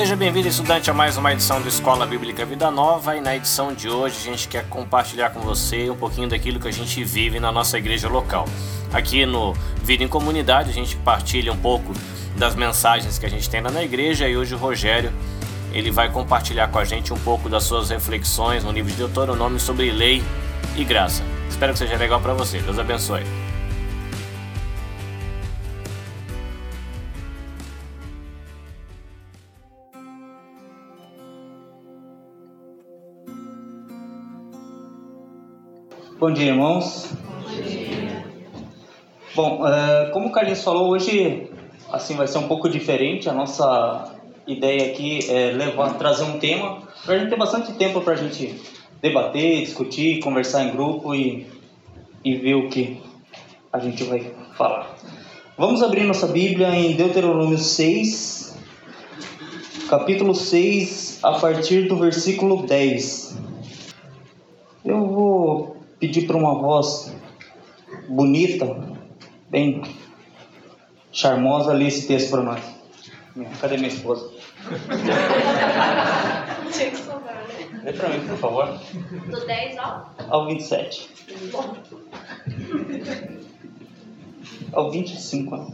Seja bem-vindo, estudante, a mais uma edição do Escola Bíblica Vida Nova. E na edição de hoje a gente quer compartilhar com você um pouquinho daquilo que a gente vive na nossa igreja local. Aqui no Vida em Comunidade a gente partilha um pouco das mensagens que a gente tem lá na igreja e hoje o Rogério ele vai compartilhar com a gente um pouco das suas reflexões no livro de Deuteronômio sobre lei e graça. Espero que seja legal para você. Deus abençoe. Bom dia, irmãos. Bom, dia. Bom uh, como o Carlinhos falou, hoje assim vai ser um pouco diferente. A nossa ideia aqui é levar, trazer um tema para a gente ter bastante tempo para a gente debater, discutir, conversar em grupo e, e ver o que a gente vai falar. Vamos abrir nossa Bíblia em Deuteronômio 6, capítulo 6, a partir do versículo 10. Eu vou pedir para uma voz bonita, bem charmosa, ler esse texto para nós. Cadê minha esposa? Tinha que sobrar, né? Lê para mim, por favor. Do 10 ao? Ao 27. Ao 25. Né?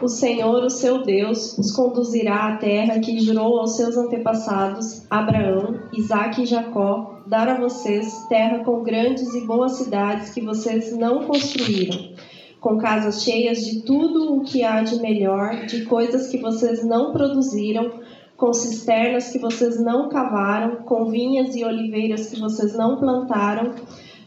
O Senhor, o seu Deus, os conduzirá à terra que jurou aos seus antepassados, Abraão, Isaque e Jacó, dar a vocês terra com grandes e boas cidades que vocês não construíram, com casas cheias de tudo o que há de melhor, de coisas que vocês não produziram, com cisternas que vocês não cavaram, com vinhas e oliveiras que vocês não plantaram.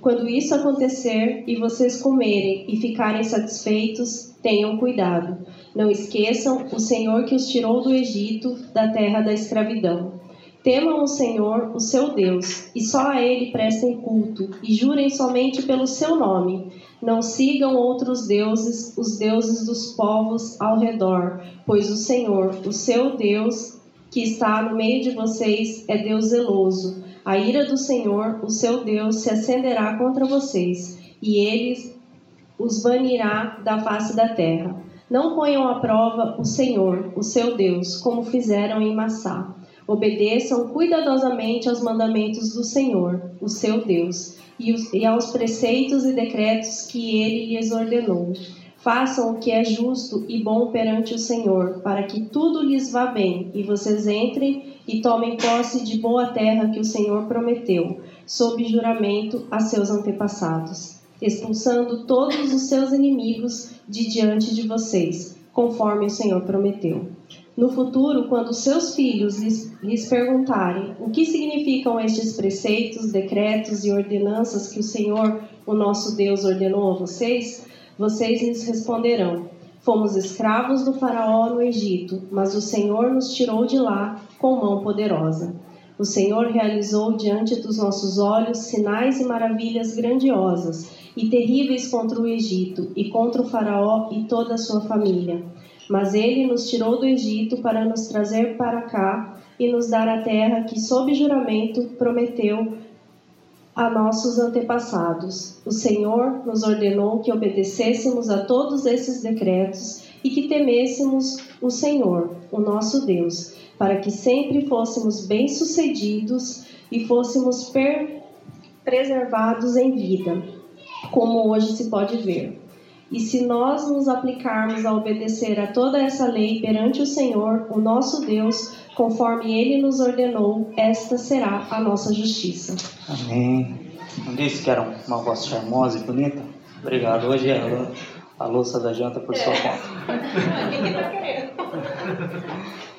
Quando isso acontecer e vocês comerem e ficarem satisfeitos, tenham cuidado. Não esqueçam o Senhor que os tirou do Egito, da terra da escravidão. Temam o Senhor, o seu Deus, e só a Ele prestem culto, e jurem somente pelo seu nome. Não sigam outros deuses, os deuses dos povos ao redor, pois o Senhor, o seu Deus, que está no meio de vocês, é Deus zeloso. A ira do Senhor, o seu Deus, se acenderá contra vocês, e ele os banirá da face da terra. Não ponham à prova o Senhor, o seu Deus, como fizeram em Massá Obedeçam cuidadosamente aos mandamentos do Senhor, o seu Deus, e, os, aos preceitos e decretos que ele lhes ordenou. Façam o que é justo e bom perante o Senhor, para que tudo lhes vá bem e vocês entrem e tomem posse de boa terra que o Senhor prometeu, sob juramento a seus antepassados, expulsando todos os seus inimigos de diante de vocês, conforme o Senhor prometeu. No futuro, quando seus filhos lhes, lhes, perguntarem o que significam estes preceitos, decretos e ordenanças que o Senhor, o nosso Deus, ordenou a vocês, vocês lhes responderão: Fomos escravos do Faraó no Egito, mas o Senhor nos tirou de lá com mão poderosa. O Senhor realizou diante dos nossos olhos sinais e maravilhas grandiosas e terríveis contra o Egito e contra o Faraó e toda a sua família mas ele nos tirou do Egito para nos trazer para cá e nos dar a terra que, sob juramento, prometeu a nossos antepassados. O Senhor nos ordenou que obedecêssemos a todos esses decretos e que temêssemos o Senhor, o nosso Deus, para que sempre fôssemos bem-sucedidos e fôssemos preservados em vida, como hoje se pode ver. E se nós nos aplicarmos a obedecer a toda essa lei perante o Senhor, o nosso Deus, conforme ele nos ordenou, esta será a nossa justiça. Amém. Não disse que era uma voz charmosa e bonita? Obrigado. Hoje é a louça da janta por sua conta.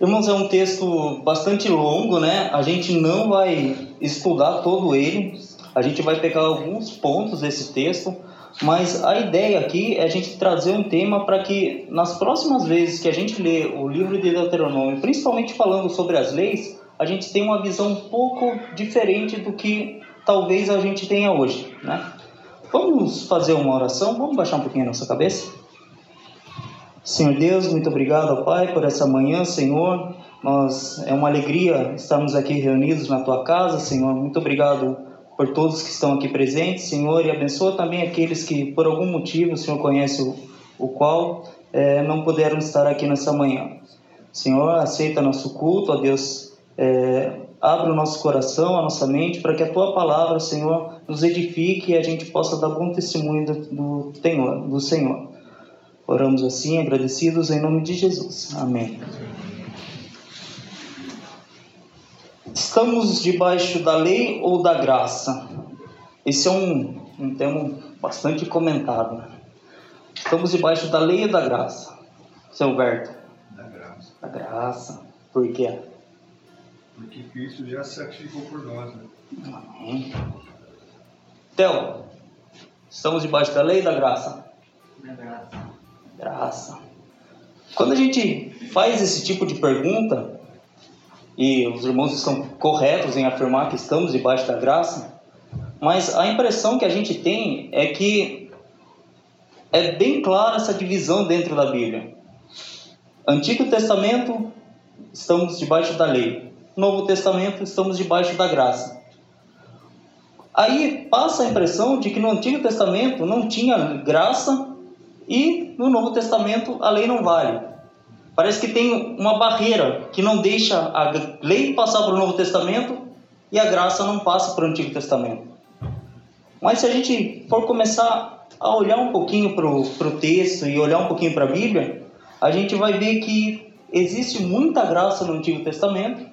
Irmãos, é um texto bastante longo, né? A gente não vai estudar todo ele. A gente vai pegar alguns pontos desse texto mas a ideia aqui é a gente trazer um tema para que nas próximas vezes que a gente lê o livro de Deuteronômio, principalmente falando sobre as leis, a gente tenha uma visão um pouco diferente do que talvez a gente tenha hoje, né? Vamos fazer uma oração? Vamos baixar um pouquinho a nossa cabeça? Senhor Deus, muito obrigado, Pai, por essa manhã, Senhor. Nós é uma alegria estarmos aqui reunidos na tua casa, Senhor. Muito obrigado por todos que estão aqui presentes, Senhor, e abençoa também aqueles que, por algum motivo, o Senhor conhece o, o qual, é, não puderam estar aqui nessa manhã. Senhor, aceita nosso culto, ó Deus, é, abre o nosso coração, a nossa mente, para que a Tua palavra, Senhor, nos edifique e a gente possa dar bom testemunho do, do, Senhor, do Senhor. Oramos assim, agradecidos em nome de Jesus. Amém. Estamos debaixo da lei ou da graça? Esse é um, um tema bastante comentado. Né? Estamos debaixo da lei ou da graça? Seu Alberto? Da graça. Da graça. Por quê? Porque Cristo já se sacrificou por nós. Né? Amém. Theo, estamos debaixo da lei ou da graça? Da graça. Graça. Quando a gente faz esse tipo de pergunta, e os irmãos estão corretos em afirmar que estamos debaixo da graça, mas a impressão que a gente tem é que é bem clara essa divisão dentro da Bíblia. Antigo Testamento, estamos debaixo da lei. Novo Testamento, estamos debaixo da graça. Aí passa a impressão de que no Antigo Testamento não tinha graça e no Novo Testamento a lei não vale. Parece que tem uma barreira que não deixa a lei passar para o Novo Testamento e a graça não passa para o Antigo Testamento. Mas se a gente for começar a olhar um pouquinho para o texto e olhar um pouquinho para a Bíblia, a gente vai ver que existe muita graça no Antigo Testamento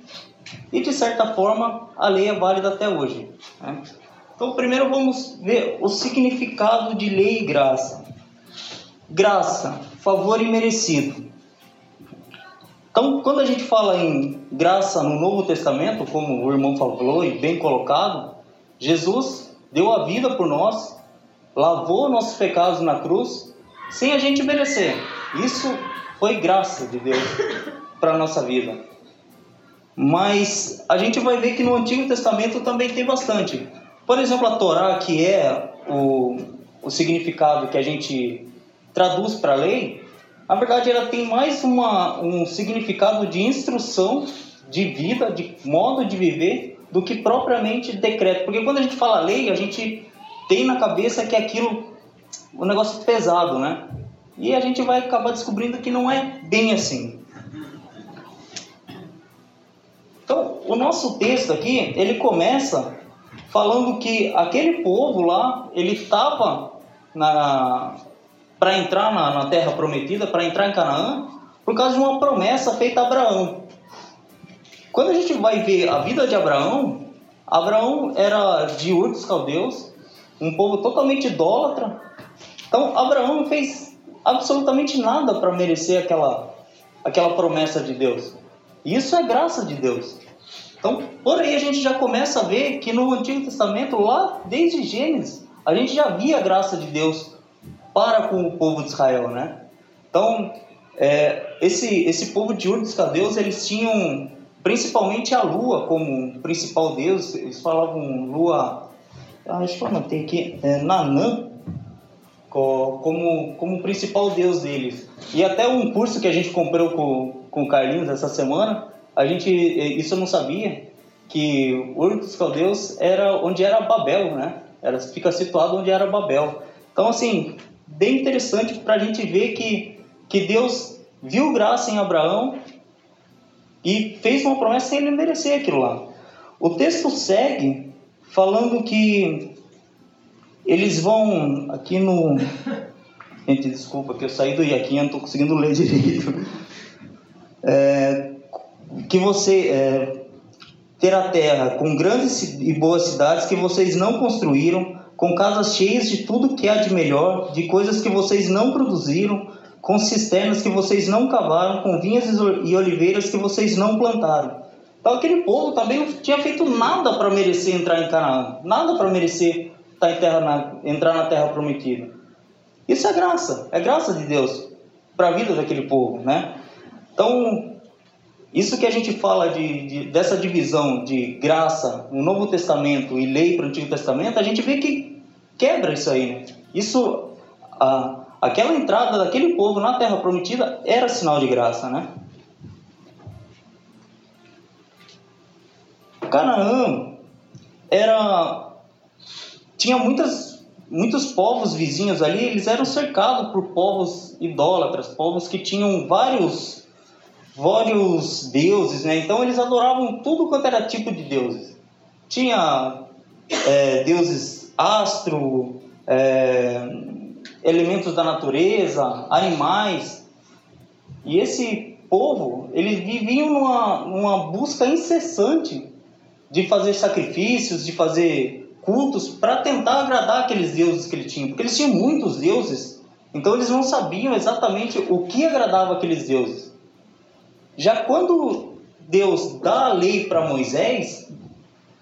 e, de certa forma, a lei é válida até hoje. Né? Então, primeiro vamos ver o significado de lei e graça. Graça, favor imerecido. Então, quando a gente fala em graça no Novo Testamento, como o irmão falou e bem colocado, Jesus deu a vida por nós, lavou nossos pecados na cruz, sem a gente merecer. Isso foi graça de Deus para a nossa vida. Mas a gente vai ver que no Antigo Testamento também tem bastante. Por exemplo, a Torá, que é o, o significado que a gente traduz para a lei, na verdade, ela tem mais uma, um significado de instrução de vida, de modo de viver, do que propriamente decreto. Porque quando a gente fala lei, a gente tem na cabeça que é aquilo, um negócio pesado, né? E a gente vai acabar descobrindo que não é bem assim. Então, o nosso texto aqui, ele começa falando que aquele povo lá, ele estava na para entrar na, na terra prometida, para entrar em Canaã, por causa de uma promessa feita a Abraão. Quando a gente vai ver a vida de Abraão, Abraão era de Ur dos Caldeus, um povo totalmente idólatra. Então, Abraão não fez absolutamente nada para merecer aquela, aquela promessa de Deus. Isso é graça de Deus. Então, por aí a gente já começa a ver que no Antigo Testamento, lá desde Gênesis, a gente já via a graça de Deus para com o povo de Israel, né? Então, é, esse, esse povo de Ur dos Caldeus, eles tinham principalmente a lua como principal deus, eles falavam lua, ah, deixa eu anotei aqui, é, Nanã, como, como principal deus deles. E até um curso que a gente comprou com, com o Carlinhos essa semana, a gente, isso eu não sabia, que Ur dos Caldeus era onde era Babel, né? Era, fica situado onde era Babel. Então, assim, bem interessante para a gente ver que, que Deus viu graça em Abraão e fez uma promessa sem ele merecer aquilo lá. O texto segue falando que eles vão aqui no. Gente, desculpa que eu saí do Iaquim, não estou conseguindo ler direito. É, que você é, a terra com grandes e boas cidades que vocês não construíram, com casas cheias de tudo que há de melhor, de coisas que vocês não produziram, com cisternas que vocês não cavaram, com vinhas e oliveiras que vocês não plantaram. Então aquele povo também não tinha feito nada para merecer entrar em Canaã, nada para merecer estar tá em terra na, entrar na terra prometida. Isso é graça, é graça de Deus para a vida daquele povo, né? Então isso que a gente fala de, de, dessa divisão de graça no Novo Testamento e lei para o Antigo Testamento, a gente vê que quebra isso aí. Né? Isso, a, aquela entrada daquele povo na Terra Prometida era sinal de graça, né? Canaã era tinha muitas muitos povos vizinhos ali, eles eram cercados por povos idólatras, povos que tinham vários vários deuses, né? Então eles adoravam tudo quanto era tipo de deuses. Tinha é, deuses astro, é, elementos da natureza, animais. E esse povo, eles viviam numa, numa busca incessante de fazer sacrifícios, de fazer cultos para tentar agradar aqueles deuses que eles tinham, porque eles tinham muitos deuses, então eles não sabiam exatamente o que agradava aqueles deuses. Já quando Deus dá a lei para Moisés,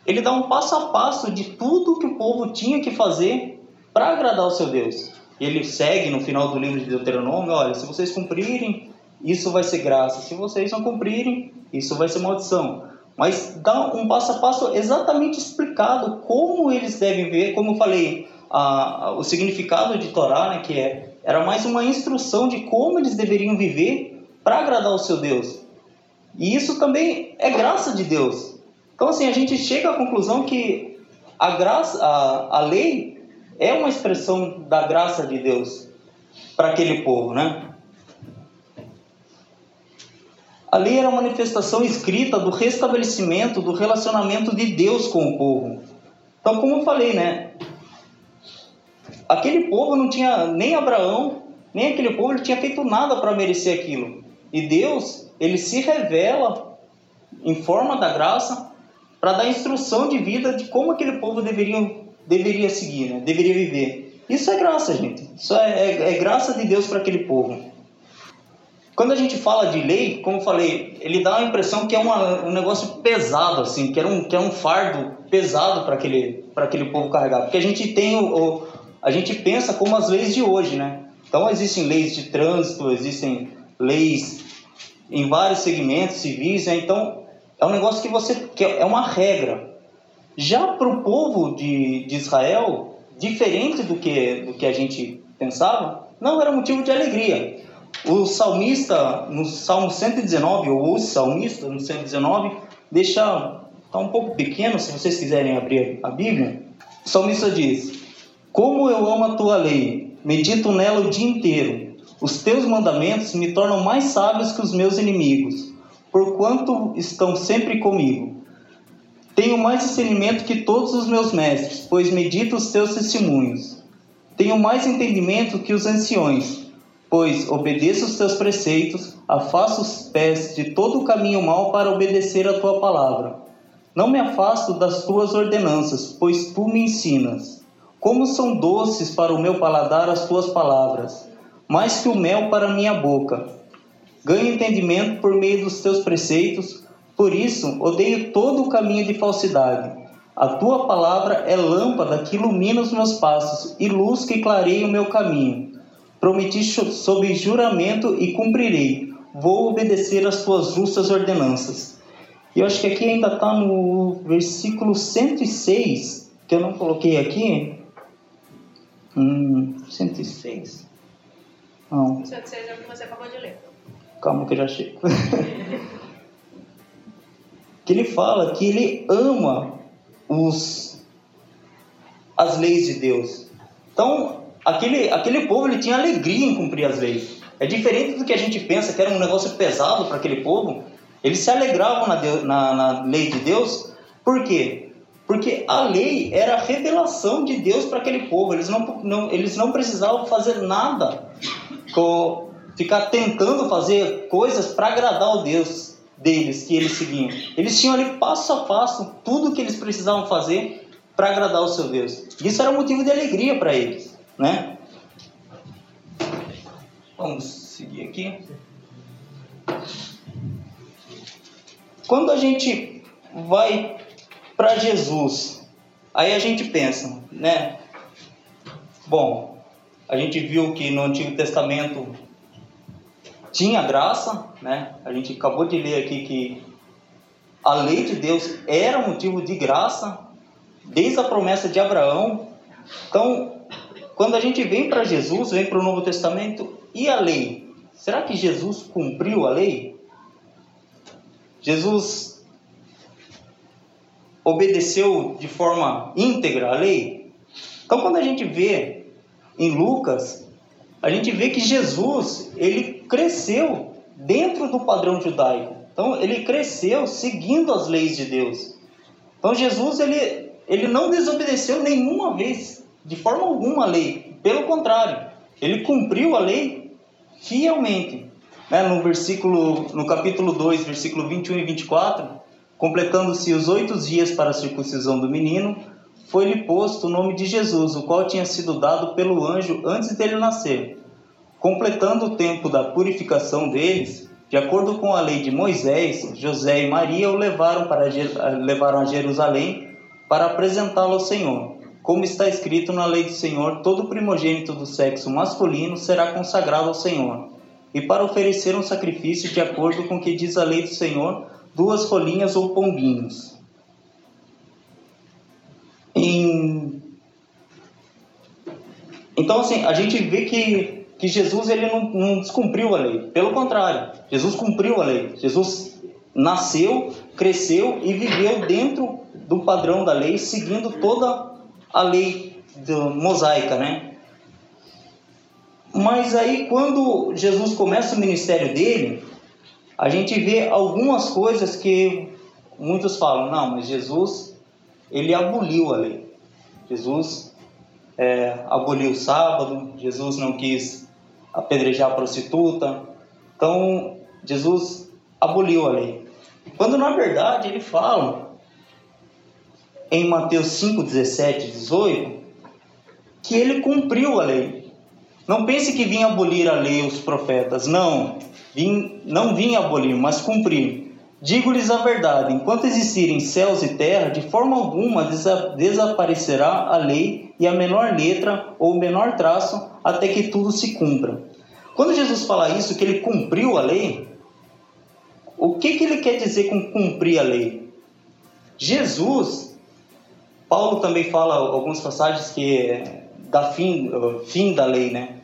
ele dá um passo a passo de tudo que o povo tinha que fazer para agradar o seu Deus. E ele segue no final do livro de Deuteronômio: olha, se vocês cumprirem, isso vai ser graça. Se vocês não cumprirem, isso vai ser maldição. Mas dá um passo a passo exatamente explicado como eles devem ver, como eu falei, a, a, o significado de Torá, né, que é, era mais uma instrução de como eles deveriam viver para agradar o seu Deus. E isso também é graça de Deus. Então, assim, a gente chega à conclusão que a graça, a, a lei é uma expressão da graça de Deus para aquele povo, né? A lei era a manifestação escrita do restabelecimento do relacionamento de Deus com o povo. Então, como eu falei, né? Aquele povo não tinha nem Abraão, nem aquele povo ele tinha feito nada para merecer aquilo. E Deus, ele se revela em forma da graça para dar instrução de vida de como aquele povo deveria, deveria seguir, né? deveria viver. Isso é graça, gente. Isso é, é, é graça de Deus para aquele povo. Quando a gente fala de lei, como falei, ele dá a impressão que é uma, um negócio pesado, assim, que é um, que é um fardo pesado para aquele, aquele povo carregar. Porque a gente tem o, o, a gente pensa como as leis de hoje, né? Então existem leis de trânsito, existem leis em vários segmentos civis, né? então é um negócio que você que é uma regra. Já para o povo de, de Israel, diferente do que do que a gente pensava, não era motivo de alegria. O salmista, no Salmo 119, ou o salmista, no 119, deixa. Está um pouco pequeno, se vocês quiserem abrir a Bíblia. O salmista diz: Como eu amo a tua lei, medito nela o dia inteiro. Os teus mandamentos me tornam mais sábios que os meus inimigos, porquanto estão sempre comigo. Tenho mais discernimento que todos os meus mestres, pois medito os teus testemunhos. Tenho mais entendimento que os anciões, Pois obedeço os teus preceitos, afasto os pés de todo o caminho mau para obedecer a tua palavra. Não me afasto das tuas ordenanças, pois tu me ensinas. Como são doces para o meu paladar as tuas palavras, mais que o mel para a minha boca. Ganho entendimento por meio dos teus preceitos, por isso odeio todo o caminho de falsidade. A tua palavra é lâmpada que ilumina os meus passos e luz que clareia o meu caminho. Prometi sob juramento e cumprirei. Vou obedecer às tuas justas ordenanças. E eu acho que aqui ainda está no versículo 106, que eu não coloquei aqui. Hum, 106? Não. 106 é o que você acabou de ler. Calma que eu já chego. que ele fala que ele ama os, as leis de Deus. Então, aquele, aquele povo ele tinha alegria em cumprir as leis. É diferente do que a gente pensa que era um negócio pesado para aquele povo. Eles se alegravam na, Deus, na, na lei de Deus. Por quê? Porque a lei era a revelação de Deus para aquele povo. Eles não, não, eles não precisavam fazer nada, com, ficar tentando fazer coisas para agradar o Deus deles que eles seguiam. Eles tinham ali passo a passo tudo que eles precisavam fazer para agradar o seu Deus. Isso era motivo de alegria para eles né? Vamos seguir aqui. Quando a gente vai para Jesus, aí a gente pensa, né? Bom, a gente viu que no Antigo Testamento tinha graça, né? A gente acabou de ler aqui que a lei de Deus era motivo de graça desde a promessa de Abraão. Então, quando a gente vem para Jesus, vem para o Novo Testamento, e a lei? Será que Jesus cumpriu a lei? Jesus obedeceu de forma íntegra a lei? Então, quando a gente vê em Lucas, a gente vê que Jesus, ele cresceu dentro do padrão judaico. Então, ele cresceu seguindo as leis de Deus. Então, Jesus, ele, ele não desobedeceu nenhuma vez, de forma alguma, a lei. Pelo contrário, ele cumpriu a lei fielmente. Né? No versículo, no capítulo 2, versículo 21 e 24, completando-se os oito dias para a circuncisão do menino, foi-lhe posto o nome de Jesus, o qual tinha sido dado pelo anjo antes dele nascer. Completando o tempo da purificação deles, de acordo com a lei de Moisés, José e Maria o levaram, para, levaram a Jerusalém para apresentá-lo ao Senhor. Como está escrito na lei do Senhor, todo primogênito do sexo masculino será consagrado ao Senhor. E para oferecer um sacrifício de acordo com o que diz a lei do Senhor, duas rolinhas ou pombinhos. Em... Então, assim, a gente vê que, que Jesus ele não, não descumpriu a lei. Pelo contrário, Jesus cumpriu a lei. Jesus nasceu, cresceu e viveu dentro do padrão da lei, seguindo toda a lei mosaica, né? Mas aí, quando Jesus começa o ministério dele, a gente vê algumas coisas que muitos falam, não, mas Jesus, ele aboliu a lei. Jesus é, aboliu o sábado, Jesus não quis apedrejar a prostituta. Então, Jesus aboliu a lei. Quando na verdade ele fala em Mateus 5, 17, 18, que ele cumpriu a lei. Não pense que vinha abolir a lei os profetas, não. Vim, não vim abolir, mas cumprir. Digo-lhes a verdade: enquanto existirem céus e terra, de forma alguma desa desaparecerá a lei e a menor letra ou o menor traço, até que tudo se cumpra. Quando Jesus fala isso, que ele cumpriu a lei, o que, que ele quer dizer com cumprir a lei? Jesus, Paulo também fala algumas passagens que é da fim, fim da lei, né?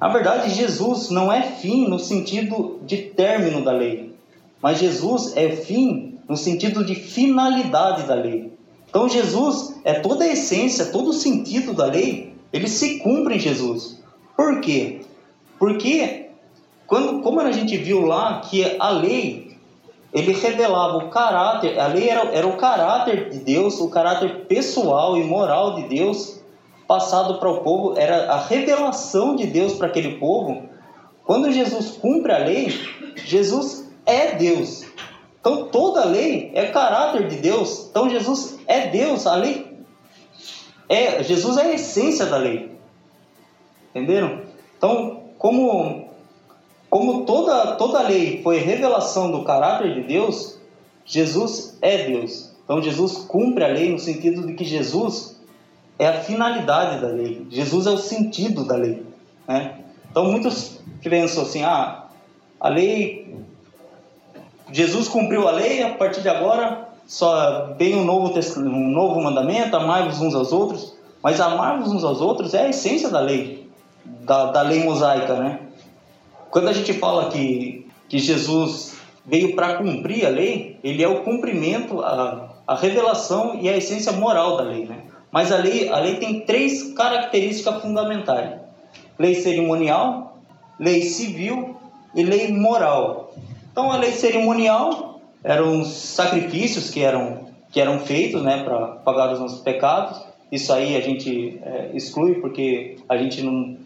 Na verdade, Jesus não é fim no sentido de término da lei, mas Jesus é fim no sentido de finalidade da lei. Então, Jesus é toda a essência, todo o sentido da lei, ele se cumpre em Jesus. Por quê? Porque, quando, como a gente viu lá, que a lei, ele revelava o caráter, a lei era, era o caráter de Deus, o caráter pessoal e moral de Deus passado para o povo, era a revelação de Deus para aquele povo. Quando Jesus cumpre a lei, Jesus é Deus. Então toda lei é caráter de Deus. Então Jesus é Deus, a lei é Jesus é a essência da lei. Entenderam? Então, como como toda toda lei foi revelação do caráter de Deus, Jesus é Deus. Então Jesus cumpre a lei no sentido de que Jesus é a finalidade da lei. Jesus é o sentido da lei. Né? Então muitos pensam assim, ah, a lei, Jesus cumpriu a lei, a partir de agora só vem um novo, um novo mandamento, amai-vos uns aos outros, mas amar-vos uns aos outros é a essência da lei, da, da lei mosaica, né? Quando a gente fala que, que Jesus veio para cumprir a lei, ele é o cumprimento, a, a revelação e a essência moral da lei, né? Mas a lei, a lei tem três características fundamentais: lei cerimonial, lei civil e lei moral. Então, a lei cerimonial eram os sacrifícios que eram, que eram feitos né, para pagar os nossos pecados. Isso aí a gente é, exclui porque a gente não,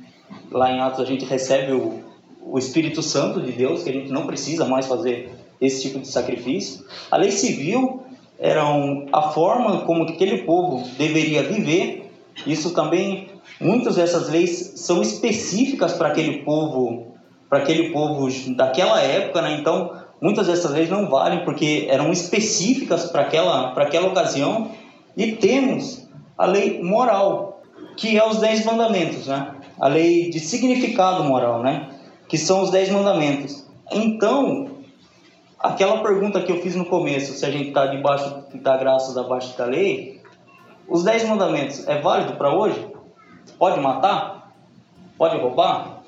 lá em Atos a gente recebe o, o Espírito Santo de Deus, que a gente não precisa mais fazer esse tipo de sacrifício. A lei civil eram a forma como aquele povo deveria viver. Isso também, muitas dessas leis são específicas para aquele povo, para aquele povo daquela época, né? Então, muitas dessas leis não valem porque eram específicas para aquela, para aquela ocasião. E temos a lei moral, que é os dez mandamentos, né? A lei de significado moral, né? Que são os dez mandamentos. Então, aquela pergunta que eu fiz no começo, se a gente está debaixo da graça, abaixo da lei, os dez mandamentos é válido para hoje? Pode matar? Pode roubar?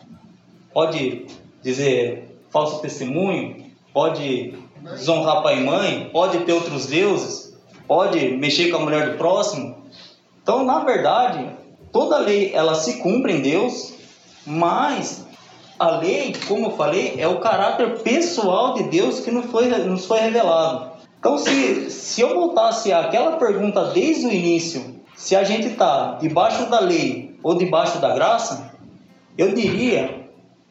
Pode dizer falso testemunho? Pode desonrar pai e mãe? Pode ter outros deuses? Pode mexer com a mulher do próximo? Então, na verdade, toda lei ela se cumpre em Deus, mas a lei, como eu falei, é o caráter pessoal de Deus que nos foi, nos foi revelado. Então, se, se eu voltasse àquela pergunta desde o início, se a gente está debaixo da lei ou debaixo da graça, eu diria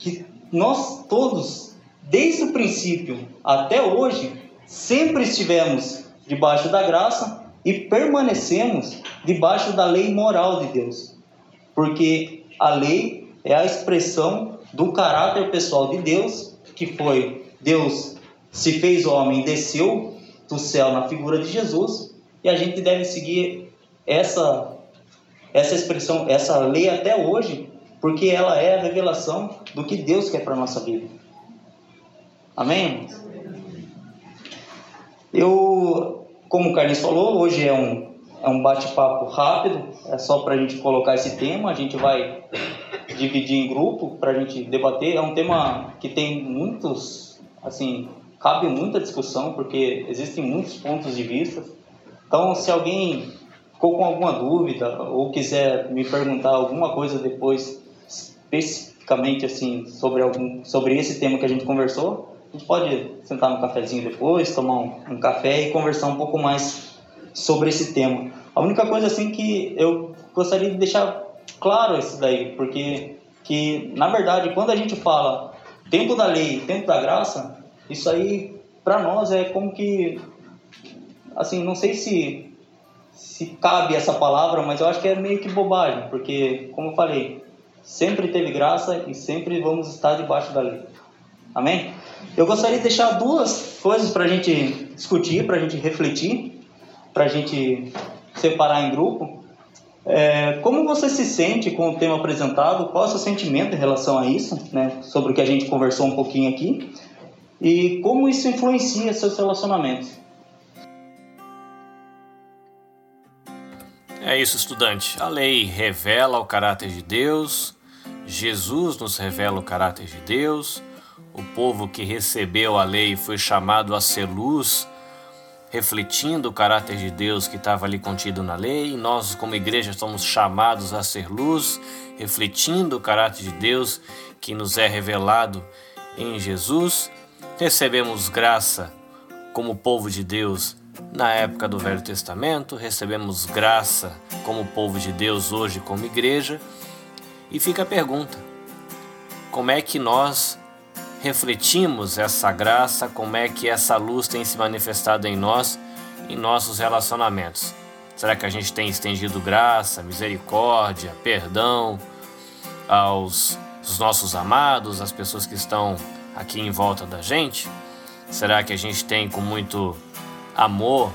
que nós todos, desde o princípio até hoje, sempre estivemos debaixo da graça e permanecemos debaixo da lei moral de Deus. Porque a lei é a expressão do caráter pessoal de Deus, que foi Deus se fez homem, desceu do céu na figura de Jesus, e a gente deve seguir essa essa expressão, essa lei até hoje, porque ela é a revelação do que Deus quer para nossa vida. Amém? Eu, como o Carlinhos falou, hoje é um, é um bate-papo rápido, é só para a gente colocar esse tema, a gente vai dividir em grupo para a gente debater. É um tema que tem muitos, assim, cabe muita discussão, porque existem muitos pontos de vista. Então, se alguém ficou com alguma dúvida ou quiser me perguntar alguma coisa depois, especificamente assim, sobre, algum, sobre esse tema que a gente conversou, a gente pode sentar no cafezinho depois, tomar um, um café e conversar um pouco mais sobre esse tema. A única coisa assim que eu gostaria de deixar claro isso daí, porque que na verdade quando a gente fala tempo da lei, tempo da graça, isso aí para nós é como que assim, não sei se se cabe essa palavra, mas eu acho que é meio que bobagem, porque como eu falei, sempre teve graça e sempre vamos estar debaixo da lei. Amém? Eu gostaria de deixar duas coisas para a gente discutir, para a gente refletir, para a gente separar em grupo. É, como você se sente com o tema apresentado? Qual é o seu sentimento em relação a isso, né? sobre o que a gente conversou um pouquinho aqui? E como isso influencia seus relacionamentos? É isso, estudante. A lei revela o caráter de Deus, Jesus nos revela o caráter de Deus, o povo que recebeu a lei foi chamado a ser luz, refletindo o caráter de Deus que estava ali contido na lei, nós, como igreja, somos chamados a ser luz, refletindo o caráter de Deus que nos é revelado em Jesus. Recebemos graça como povo de Deus na época do Velho Testamento, recebemos graça como povo de Deus hoje como igreja. E fica a pergunta: como é que nós refletimos essa graça, como é que essa luz tem se manifestado em nós, em nossos relacionamentos? Será que a gente tem estendido graça, misericórdia, perdão aos, aos nossos amados, às pessoas que estão aqui em volta da gente? Será que a gente tem com muito amor,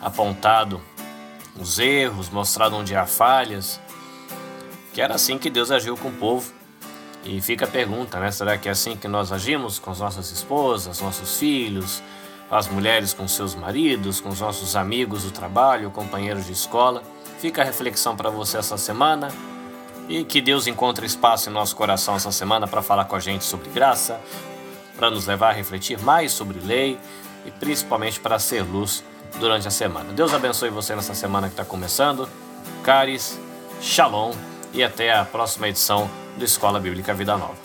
apontado os erros, mostrado onde há falhas, que era assim que Deus agiu com o povo. E fica a pergunta, né? Será que é assim que nós agimos com as nossas esposas, nossos filhos, as mulheres com seus maridos, com os nossos amigos do trabalho, companheiros de escola? Fica a reflexão para você essa semana e que Deus encontre espaço em nosso coração essa semana para falar com a gente sobre graça, para nos levar a refletir mais sobre lei, e principalmente para ser luz durante a semana. Deus abençoe você nessa semana que está começando. Caris, Shalom e até a próxima edição do Escola Bíblica Vida Nova.